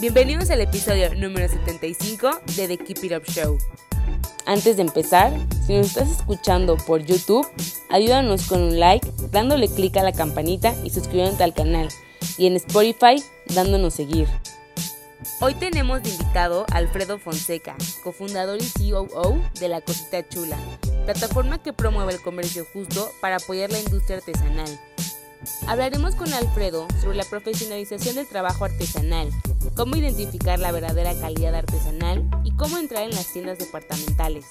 Bienvenidos al episodio número 75 de The Keep It Up Show. Antes de empezar, si nos estás escuchando por YouTube, ayúdanos con un like, dándole clic a la campanita y suscribiéndote al canal. Y en Spotify, dándonos seguir. Hoy tenemos de invitado a Alfredo Fonseca, cofundador y COO de La Cosita Chula, plataforma que promueve el comercio justo para apoyar la industria artesanal. Hablaremos con Alfredo sobre la profesionalización del trabajo artesanal, cómo identificar la verdadera calidad artesanal y cómo entrar en las tiendas departamentales.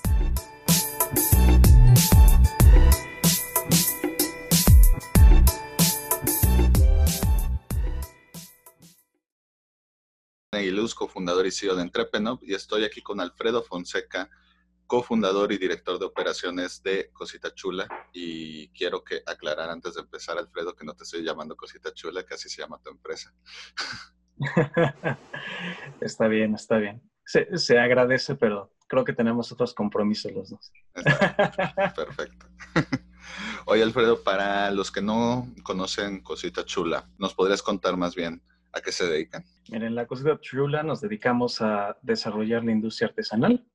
Aguiluz, cofundador y CEO de Entrepreneur, y estoy aquí con Alfredo Fonseca, cofundador y director de operaciones de Cosita Chula. Y quiero que aclarar antes de empezar, Alfredo, que no te estoy llamando Cosita Chula, que así se llama tu empresa. está bien, está bien. Se, agradece, pero creo que tenemos otros compromisos los dos. perfecto. Oye, Alfredo, para los que no conocen Cosita Chula, ¿nos podrías contar más bien a qué se dedican? Miren, la Cosita Chula nos dedicamos a desarrollar la industria artesanal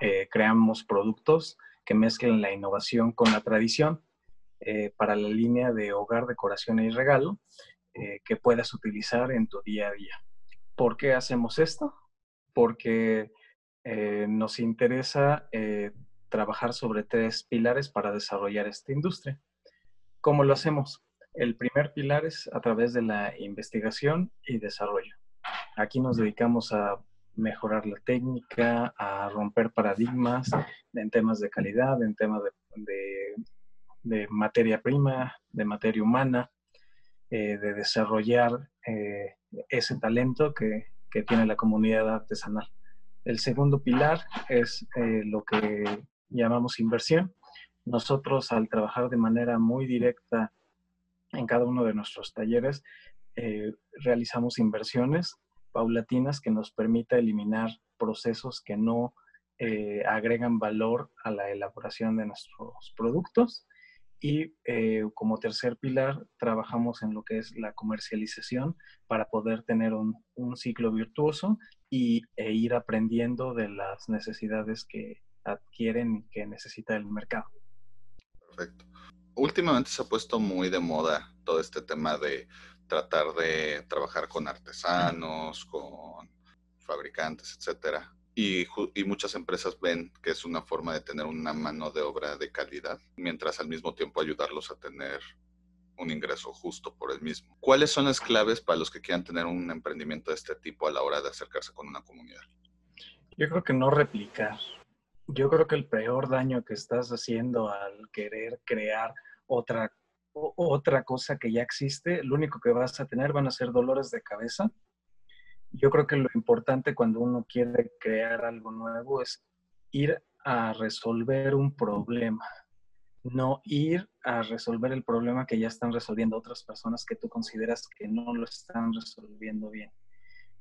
eh, creamos productos que mezclen la innovación con la tradición eh, para la línea de hogar, decoración y regalo eh, que puedas utilizar en tu día a día. ¿Por qué hacemos esto? Porque nos interesa trabajar sobre tres pilares para desarrollar esta industria. ¿Cómo lo hacemos? El primer pilar es a través de la investigación y desarrollo. Aquí nos dedicamos a mejorar la técnica, a romper paradigmas en temas de calidad, en temas de, materia prima, de materia humana, eh, de desarrollar eh, ese talento que, tiene la comunidad artesanal. El segundo pilar es eh, lo que llamamos inversión. Nosotros al trabajar de manera muy directa en cada uno de nuestros talleres, realizamos inversiones paulatinas que nos permita eliminar procesos que no eh, agregan valor a la elaboración de nuestros productos. Y eh, como tercer pilar, trabajamos en lo que es la comercialización para poder tener un, ciclo virtuoso y, e ir aprendiendo de las necesidades que adquieren y que necesita el mercado. Perfecto. Últimamente se ha puesto muy de moda todo este tema de tratar de trabajar con artesanos, con fabricantes, etcétera. Y, y, muchas empresas ven que es una forma de tener una mano de obra de calidad, mientras al mismo tiempo ayudarlos a tener un ingreso justo por el mismo. ¿Cuáles son las claves para los que quieran tener un emprendimiento de este tipo a la hora de acercarse con una comunidad? Yo creo que no replicar. Yo creo que el peor daño que estás haciendo al querer crear otra otra cosa que ya existe, lo único que vas a tener van a ser dolores de cabeza. Yo creo que lo importante cuando uno quiere crear algo nuevo es ir a resolver un problema, no ir a resolver el problema que ya están resolviendo otras personas que tú consideras que no lo están resolviendo bien.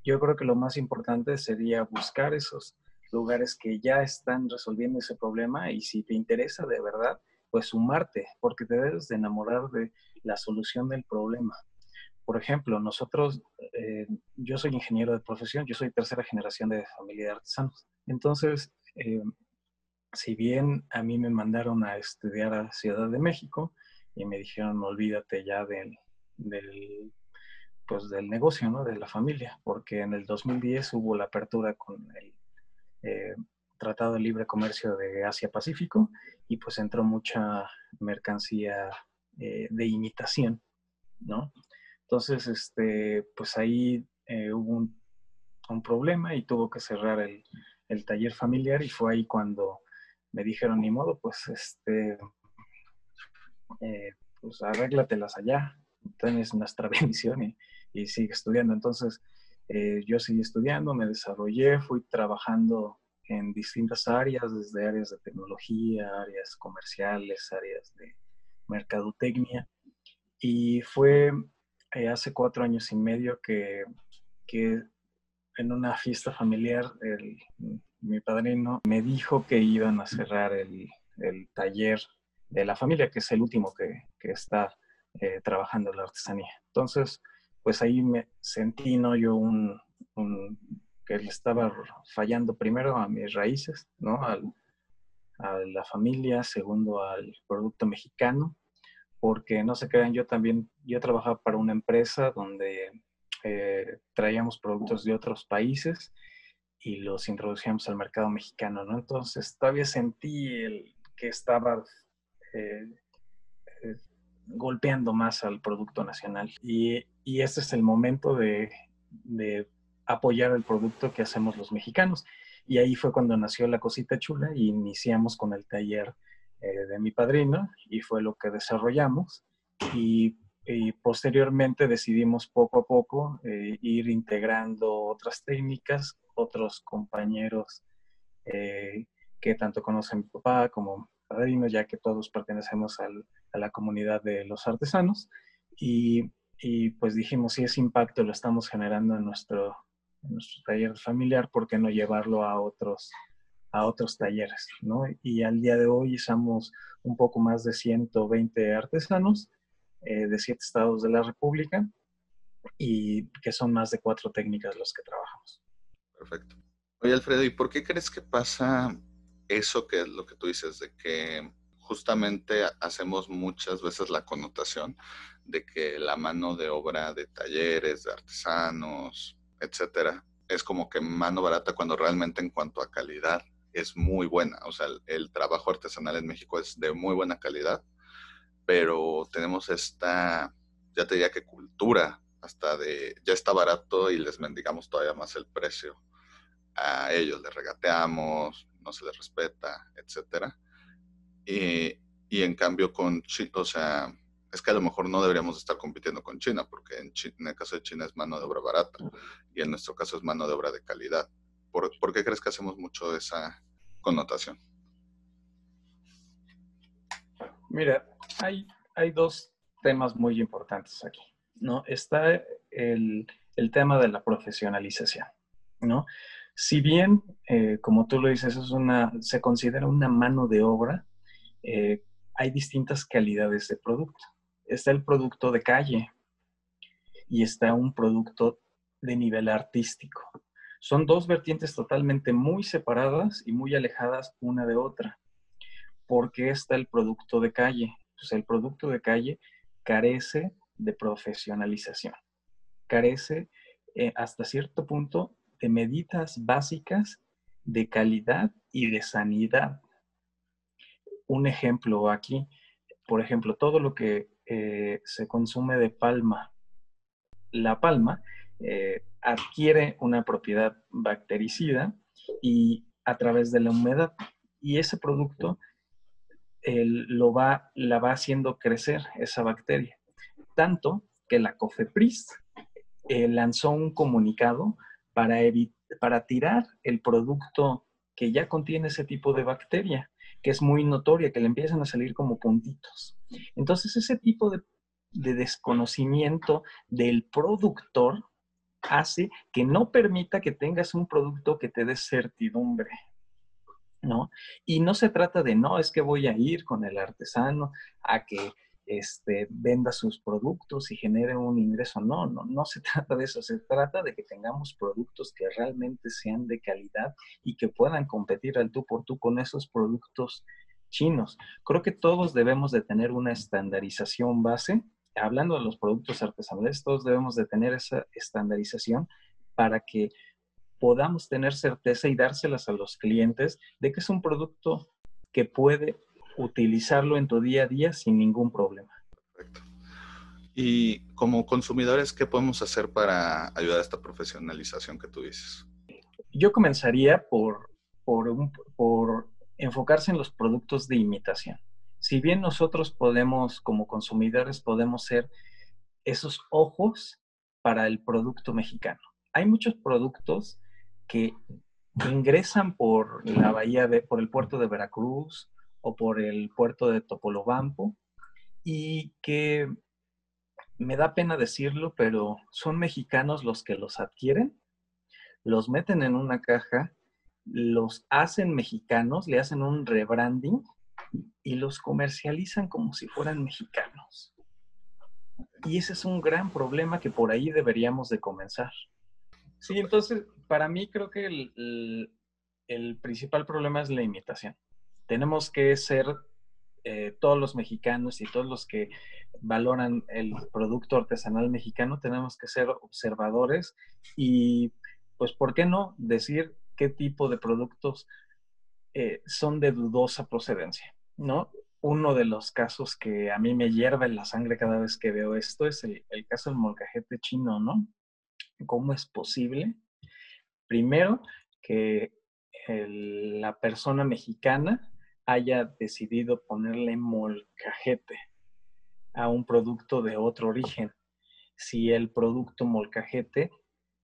Yo creo que lo más importante sería buscar esos lugares que ya están resolviendo ese problema y si te interesa de verdad, pues sumarte, porque te debes de enamorar de la solución del problema. Por ejemplo, nosotros, eh, yo soy ingeniero de profesión, yo soy tercera generación de familia de artesanos. Entonces, eh, si bien a mí me mandaron a estudiar a Ciudad de México y me dijeron, olvídate ya del, del, pues del negocio, ¿no? De la familia, porque en el 2010 hubo la apertura con el eh, Tratado de Libre Comercio de Asia-Pacífico y pues entró mucha mercancía eh, de imitación, ¿no? Entonces, este, pues ahí eh, hubo un, problema y tuvo que cerrar el, taller familiar y fue ahí cuando me dijeron, ni modo, pues este, eh, pues arréglatelas allá, es nuestra bendición y, y sigue estudiando. Entonces, eh, yo seguí estudiando, me desarrollé, fui trabajando en distintas áreas, desde áreas de tecnología, áreas comerciales, áreas de mercadotecnia. Y fue eh, hace cuatro años y medio que, que en una fiesta familiar el, mi padrino me dijo que iban a cerrar el, el, taller de la familia, que es el último que, que está eh, trabajando la artesanía. Entonces, pues ahí me sentí, ¿no? Yo un, un, que le estaba fallando primero a mis raíces, ¿no? A la familia, segundo al producto mexicano, porque no se crean, yo también, yo trabajaba para una empresa donde eh, traíamos productos de otros países y los introducíamos al mercado mexicano, ¿no? Entonces todavía sentí el, que estaba eh, eh, golpeando más al producto nacional y, y este es el momento de, de apoyar el producto que hacemos los mexicanos. Y ahí fue cuando nació la cosita chula y iniciamos con el taller eh, de mi padrino y fue lo que desarrollamos. Y, posteriormente decidimos poco a poco eh, ir integrando otras técnicas, otros compañeros eh, que tanto conocen mi papá como padrino, ya que todos pertenecemos al, a la comunidad de los artesanos. Y, y pues dijimos, si ese impacto lo estamos generando en nuestro, en nuestro taller familiar, ¿por qué no llevarlo a otros, a otros talleres? ¿no? Y al día de hoy somos un poco más de 120 artesanos eh, de siete estados de la República y que son más de cuatro técnicas los que trabajamos. Perfecto. Oye, Alfredo, ¿y por qué crees que pasa eso que es lo que tú dices, de que justamente hacemos muchas veces la connotación de que la mano de obra de talleres, de artesanos, etcétera, es como que mano barata cuando realmente en cuanto a calidad es muy buena. O sea, el, trabajo artesanal en México es de muy buena calidad, pero tenemos esta, ya te diría que cultura, hasta de, ya está barato y les mendigamos todavía más el precio. A ellos les regateamos, no se les respeta, etcétera. Y, y en cambio con, o sea, es que a lo mejor no deberíamos estar compitiendo con China, porque en, el caso de China es mano de obra barata y en nuestro caso es mano de obra de calidad. ¿Por, qué crees que hacemos mucho esa connotación? Mira, hay, hay dos temas muy importantes aquí, ¿no? Está el, tema de la profesionalización, ¿no? Si bien, eh, como tú lo dices, es una, se considera una mano de obra, eh, hay distintas calidades de producto está el producto de calle y está un producto de nivel artístico. Son dos vertientes totalmente muy separadas y muy alejadas una de otra. ¿Por qué está el producto de calle? Pues el producto de calle carece de profesionalización, carece eh, hasta cierto punto de medidas básicas de calidad y de sanidad. Un ejemplo aquí, por ejemplo, todo lo que eh, se consume de palma. La palma eh, adquiere una propiedad bactericida y a través de la humedad. Y ese producto lo va, la va haciendo crecer esa bacteria. Tanto que la COFEPRIS eh, lanzó un comunicado para, para tirar el producto que ya contiene ese tipo de bacteria que es muy notoria, que le empiezan a salir como puntitos. Entonces, ese tipo de, desconocimiento del productor hace que no permita que tengas un producto que te dé certidumbre. ¿No? Y no se trata de, no, es que voy a ir con el artesano a que este, venda sus productos y genere un ingreso. No, no, no se trata de eso. Se trata de que tengamos productos que realmente sean de calidad y que puedan competir al tú por tú con esos productos chinos. Creo que todos debemos de tener una estandarización base. Hablando de los productos artesanales, todos debemos de tener esa estandarización para que podamos tener certeza y dárselas a los clientes de que es un producto que puede utilizarlo en tu día a día sin ningún problema. Perfecto. Y como consumidores, ¿qué podemos hacer para ayudar a esta profesionalización que tú dices? Yo comenzaría por, por, por enfocarse en los productos de imitación. Si bien nosotros podemos, como consumidores, podemos ser esos ojos para el producto mexicano. Hay muchos productos que ingresan por la bahía de, por el puerto de Veracruz o por el puerto de Topolobampo y que me da pena decirlo, pero son mexicanos los que los adquieren, los meten en una caja, los hacen mexicanos, le hacen un rebranding y los comercializan como si fueran mexicanos. Y ese es un gran problema que por ahí deberíamos de comenzar. Sí, entonces, para mí creo que el, principal problema es la imitación. Tenemos que ser eh, todos los mexicanos y todos los que valoran el producto artesanal mexicano, tenemos que ser observadores y, pues, ¿por qué no decir qué tipo de productos eh, son de dudosa procedencia? ¿No? Uno de los casos que a mí me hierve la sangre cada vez que veo esto es el caso del molcajete chino, ¿no? ¿Cómo es posible? Primero, que la persona mexicana haya decidido ponerle molcajete a un producto de otro origen. Si el producto molcajete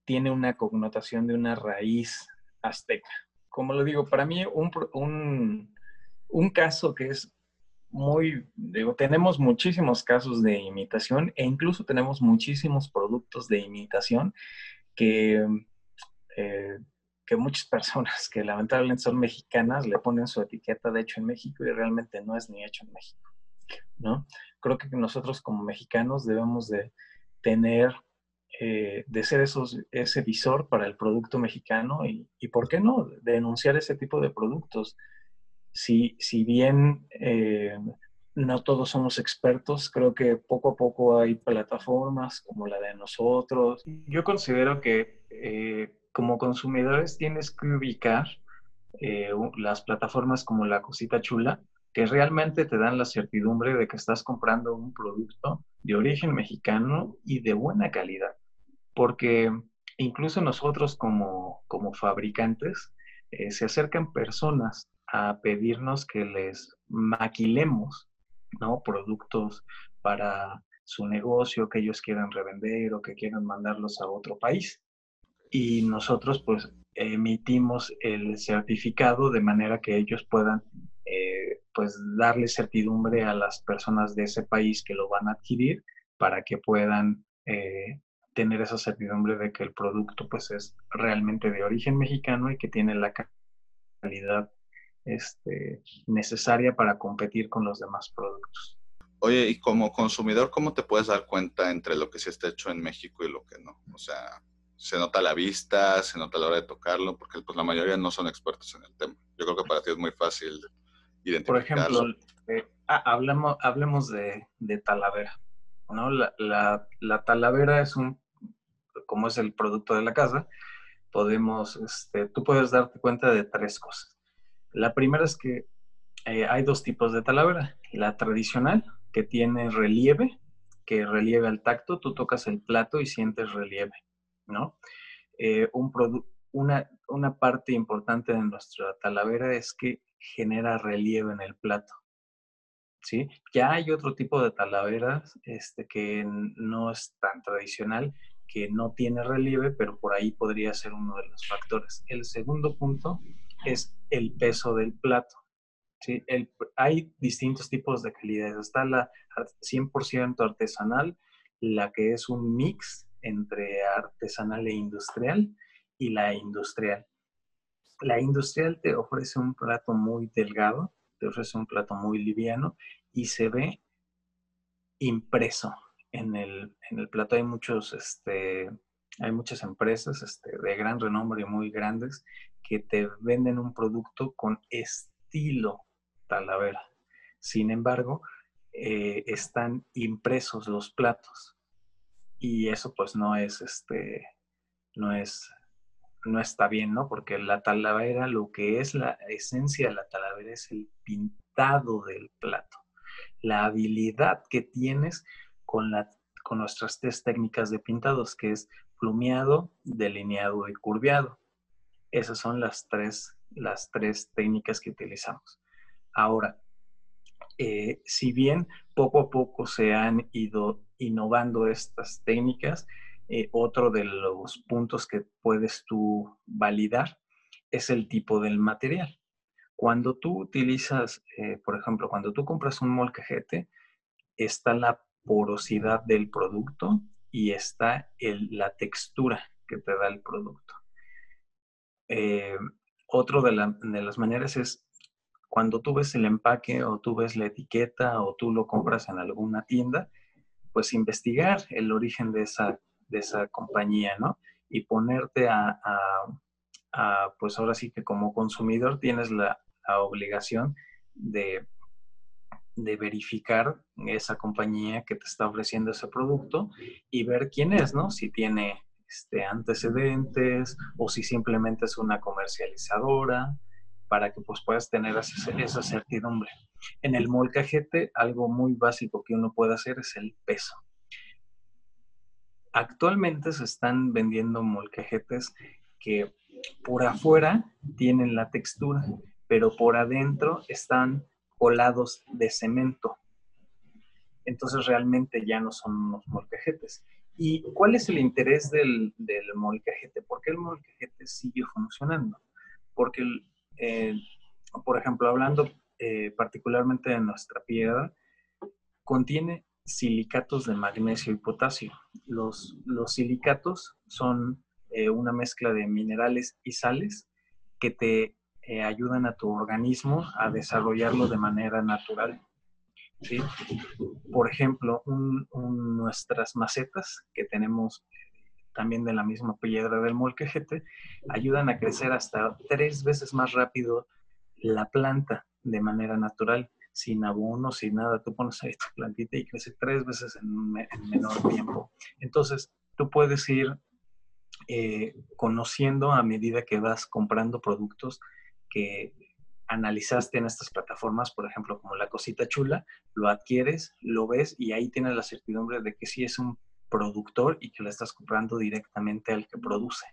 tiene una connotación de una raíz azteca. Como lo digo, para mí un, un caso que es muy, digo, tenemos muchísimos casos de imitación e incluso tenemos muchísimos productos de imitación que, eh, que muchas personas que lamentablemente son mexicanas le ponen su etiqueta de hecho en México y realmente no es ni hecho en México, ¿no? Creo que nosotros como mexicanos debemos de tener, eh, de ser esos, ese visor para el producto mexicano y, y, ¿por qué no?, denunciar ese tipo de productos si, si bien eh, no todos somos expertos, creo que poco a poco hay plataformas como la de nosotros. Yo considero que eh, como consumidores tienes que ubicar las plataformas como la Cosita Chula, que realmente te dan la certidumbre de que estás comprando un producto de origen mexicano y de buena calidad. Porque incluso nosotros como, como fabricantes, se acercan personas a pedirnos que les maquilemos, ¿no? Productos para su negocio que ellos quieran revender o que quieran mandarlos a otro país. Y nosotros pues emitimos el certificado de manera que ellos puedan eh, pues darle certidumbre a las personas de ese país que lo van a adquirir para que puedan eh, tener esa certidumbre de que el producto pues es realmente de origen mexicano y que tiene la calidad este, necesaria para competir con los demás productos. Oye, y como consumidor, ¿cómo te puedes dar cuenta entre lo que sí está hecho en México y lo que no? O sea, se nota a la vista, se nota a la hora de tocarlo, porque pues la mayoría no son expertos en el tema. Yo creo que para ti es muy fácil identificarlo. Por ejemplo, eh, ah, hablemos, hablemos de, de talavera. ¿no? La, la, la, talavera es un, como es el producto de la casa, podemos, este, tú puedes darte cuenta de tres cosas. La primera es que eh, hay dos tipos de talavera. La tradicional, que tiene relieve, que relieve al tacto, tú tocas el plato y sientes relieve, ¿no? Eh, un una, una parte importante de nuestra talavera es que genera relieve en el plato. ¿Sí? Ya hay otro tipo de talaveras este, que no es tan tradicional, que no tiene relieve, pero por ahí podría ser uno de los factores. El segundo punto es el peso del plato. hay distintos tipos de calidades. Está la 100% artesanal, la que es un mix entre artesanal e industrial, y la industrial. La industrial te ofrece un plato muy delgado, te ofrece un plato muy liviano y se ve impreso en el, en el plato. Hay muchos, este, hay muchas empresas este, de gran renombre y muy grandes que te venden un producto con estilo Talavera. Sin embargo, eh, están impresos los platos y eso pues no es este no es no está bien, ¿no? Porque la talavera, lo que es la esencia de la talavera es el pintado del plato. La habilidad que tienes con, la, con nuestras tres técnicas de pintados, que es plumeado, delineado y curviado. Esas son las tres, las tres técnicas que utilizamos. Ahora, eh, si bien poco a poco se han ido innovando estas técnicas, eh, otro de los puntos que puedes tú validar es el tipo del material. Cuando tú utilizas, eh, por ejemplo, cuando tú compras un molcajete, está la porosidad del producto y está la textura que te da el producto. Eh, otro de, las maneras es cuando tú ves el empaque o tú ves la etiqueta o tú lo compras en alguna tienda, pues investigar el origen de esa, de esa compañía, ¿no? Y ponerte a, pues ahora sí que como consumidor tienes la, obligación de, de verificar esa compañía que te está ofreciendo ese producto y ver quién es, ¿no? Si tiene este, antecedentes o si simplemente es una comercializadora para que pues puedas tener esa certidumbre. En el molcajete, algo muy básico que uno puede hacer es el peso. Actualmente se están vendiendo molcajetes que por afuera tienen la textura, pero por adentro están colados de cemento. Entonces realmente ya no son unos molcajetes. ¿Y cuál es el interés del, molcajete? ¿Por qué el molcajete sigue funcionando? Porque, por ejemplo, hablando eh, particularmente de nuestra piedra, contiene silicatos de magnesio y potasio. Los, los silicatos son eh, una mezcla de minerales y sales que te eh, ayudan a tu organismo a desarrollarlo de manera natural. ¿sí? Por ejemplo, nuestras macetas que tenemos también de la misma piedra del molquejete ayudan a crecer hasta tres veces más rápido la planta de manera natural, sin abono, sin nada. Tú pones ahí tu plantita y crece tres veces en, menor tiempo. Entonces, tú puedes ir eh, conociendo a medida que vas comprando productos que analizaste en estas plataformas, por ejemplo, como la cosita chula, lo adquieres, lo ves y ahí tienes la certidumbre de que sí es un productor y que lo estás comprando directamente al que produce.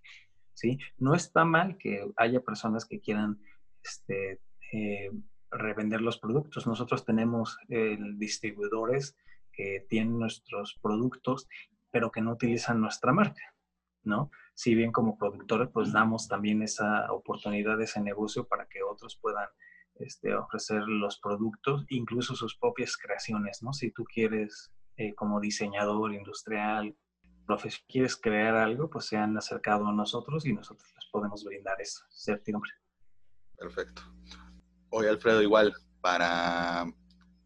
¿sí? No está mal que haya personas que quieran este, eh, revender los productos. Nosotros tenemos eh, distribuidores que tienen nuestros productos, pero que no utilizan nuestra marca, ¿no? Si bien como productores, pues damos también esa oportunidad, ese negocio para que otros puedan este, ofrecer los productos, incluso sus propias creaciones, ¿no? Si tú quieres, eh, como diseñador industrial, quieres crear algo, pues se han acercado a nosotros y nosotros les podemos brindar eso, certidumbre. Perfecto. Oye, Alfredo, igual, para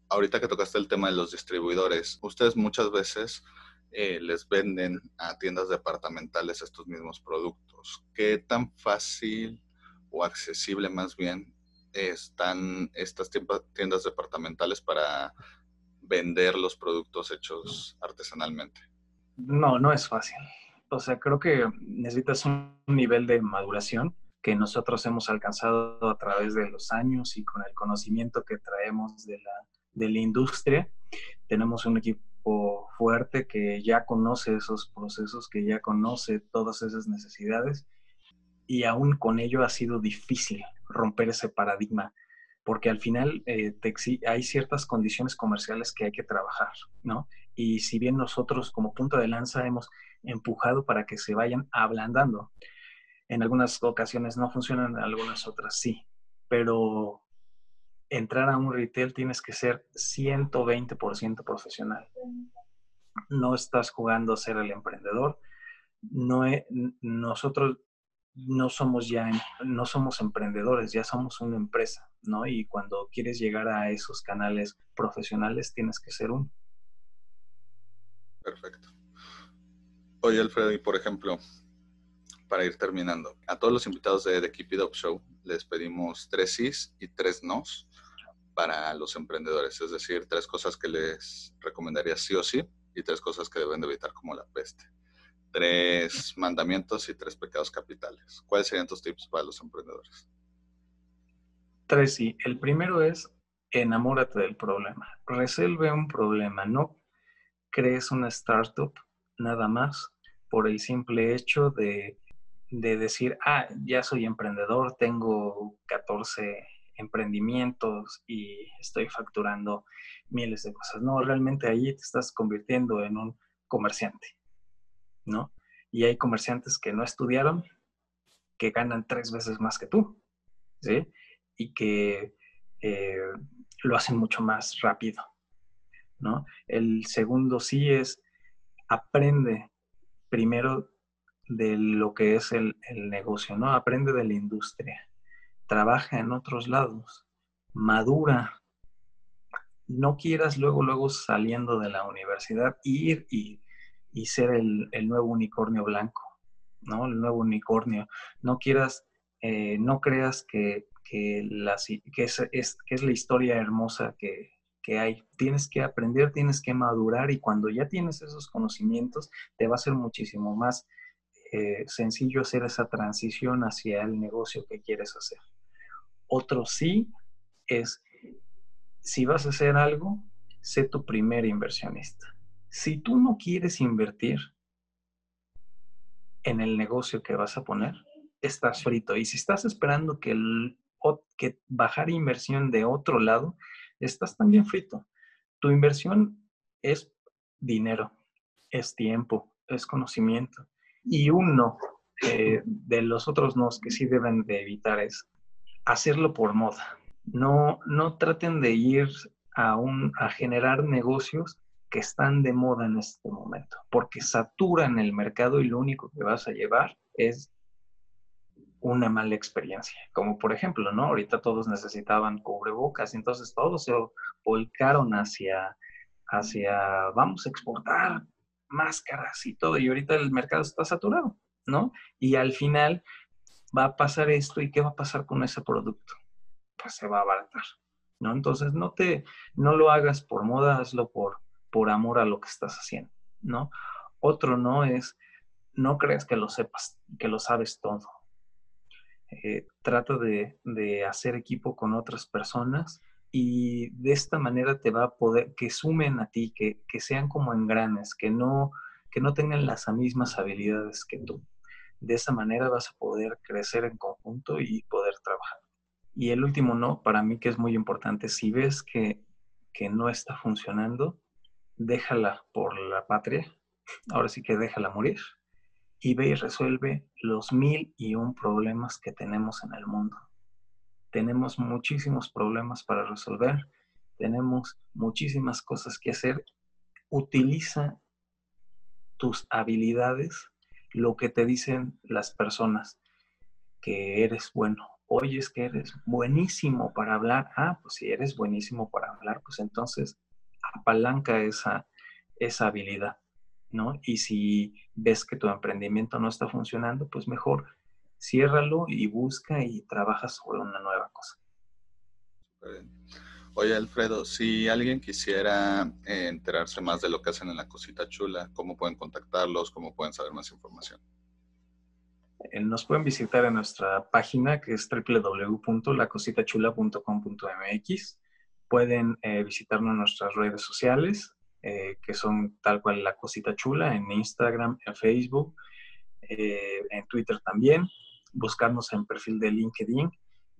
ahorita que tocaste el tema de los distribuidores, ustedes muchas veces eh, les venden a tiendas departamentales estos mismos productos. ¿Qué tan fácil o accesible más bien están estas tiendas departamentales para vender los productos hechos artesanalmente? No, no es fácil. O sea, creo que necesitas un nivel de maduración que nosotros hemos alcanzado a través de los años y con el conocimiento que traemos de la, de la industria. Tenemos un equipo fuerte que ya conoce esos procesos, que ya conoce todas esas necesidades y aún con ello ha sido difícil romper ese paradigma porque al final eh, hay ciertas condiciones comerciales que hay que trabajar, ¿no? Y si bien nosotros como punto de lanza hemos empujado para que se vayan ablandando, en algunas ocasiones no funcionan, en algunas otras sí. Pero entrar a un retail tienes que ser 120% profesional. No estás jugando a ser el emprendedor. No nosotros no somos ya no somos emprendedores, ya somos una empresa, ¿no? Y cuando quieres llegar a esos canales profesionales tienes que ser uno. Perfecto. Oye, Alfredo, y por ejemplo, para ir terminando. A todos los invitados de The Keep It Up Show les pedimos tres sís y tres nos para los emprendedores, es decir, tres cosas que les recomendaría sí o sí y tres cosas que deben de evitar como la peste. Tres mandamientos y tres pecados capitales. ¿Cuáles serían tus tips para los emprendedores? Tres sí. El primero es enamórate del problema. Resuelve un problema. No crees una startup nada más por el simple hecho de de decir, ah, ya soy emprendedor, tengo 14 emprendimientos y estoy facturando miles de cosas. No, realmente ahí te estás convirtiendo en un comerciante, ¿no? Y hay comerciantes que no estudiaron, que ganan tres veces más que tú, ¿sí? Y que eh, lo hacen mucho más rápido, ¿no? El segundo sí es aprende primero de lo que es el, el negocio, ¿no? Aprende de la industria, trabaja en otros lados, madura. No quieras luego, luego saliendo de la universidad ir y, ser el, nuevo unicornio blanco, ¿no? El nuevo unicornio. No quieras, eh, no creas que, que, que, es, que es la historia hermosa que, que hay. Tienes que aprender, tienes que madurar y cuando ya tienes esos conocimientos, te va a ser muchísimo más eh, sencillo hacer esa transición hacia el negocio que quieres hacer. Otro sí es, si vas a hacer algo, sé tu primer inversionista. Si tú no quieres invertir en el negocio que vas a poner, estás frito. Y si estás esperando que, que bajar inversión de otro lado, estás también frito. Tu inversión es dinero, es tiempo, es conocimiento. Y uno eh, de los otros nos que sí deben de evitar es hacerlo por moda. No, no traten de ir a, un, a generar negocios que están de moda en este momento, porque saturan el mercado y lo único que vas a llevar es una mala experiencia. Como por ejemplo, ¿no? Ahorita todos necesitaban cubrebocas, entonces todos se volcaron hacia, hacia, vamos a exportar máscaras y todo, y ahorita el mercado está saturado, ¿no? Y al final va a pasar esto y qué va a pasar con ese producto. Pues se va a abaratar, ¿no? Entonces no te, no lo hagas por moda, hazlo por, por amor a lo que estás haciendo, ¿no? Otro no es, no creas que lo sepas, que lo sabes todo eh, trata de, hacer equipo con otras personas y de esta manera te va a poder, que sumen a ti, que, sean como engranes, que no, que no tengan las mismas habilidades que tú. De esa manera vas a poder crecer en conjunto y poder trabajar. Y el último no, para mí que es muy importante, si ves que, que no está funcionando, déjala por la patria, ahora sí que déjala morir y ve y resuelve los mil y un problemas que tenemos en el mundo. Tenemos muchísimos problemas para resolver, tenemos muchísimas cosas que hacer. Utiliza tus habilidades, lo que te dicen las personas, que eres bueno. Oyes que eres buenísimo para hablar. Ah, pues si eres buenísimo para hablar, pues entonces apalanca esa, esa habilidad. ¿no? Y si ves que tu emprendimiento no está funcionando, pues mejor ciérralo y busca y trabaja sobre una nueva cosa. Oye, Alfredo, si alguien quisiera eh, enterarse más de lo que hacen en la Cosita Chula, ¿cómo pueden contactarlos? ¿Cómo pueden saber más información? Eh, nos pueden visitar en nuestra página que es www.lacositachula.com.mx. Pueden eh, visitarnos en nuestras redes sociales, que son tal cual la cosita chula en Instagram, en Facebook, en Twitter también, buscarnos en perfil de LinkedIn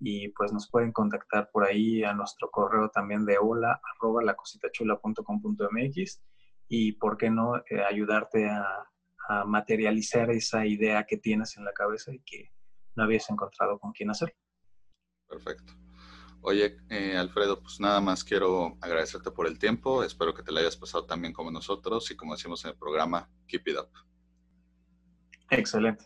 y pues nos pueden contactar por ahí a nuestro correo también de hola arroba lacositachula.com.mx y por qué no eh, ayudarte a, a, materializar esa idea que tienes en la cabeza y que no habías encontrado con quién hacer. Perfecto. Oye, eh, Alfredo, pues nada más quiero agradecerte por el tiempo. Espero que te lo hayas pasado también como nosotros y como decimos en el programa, keep it up. Excelente.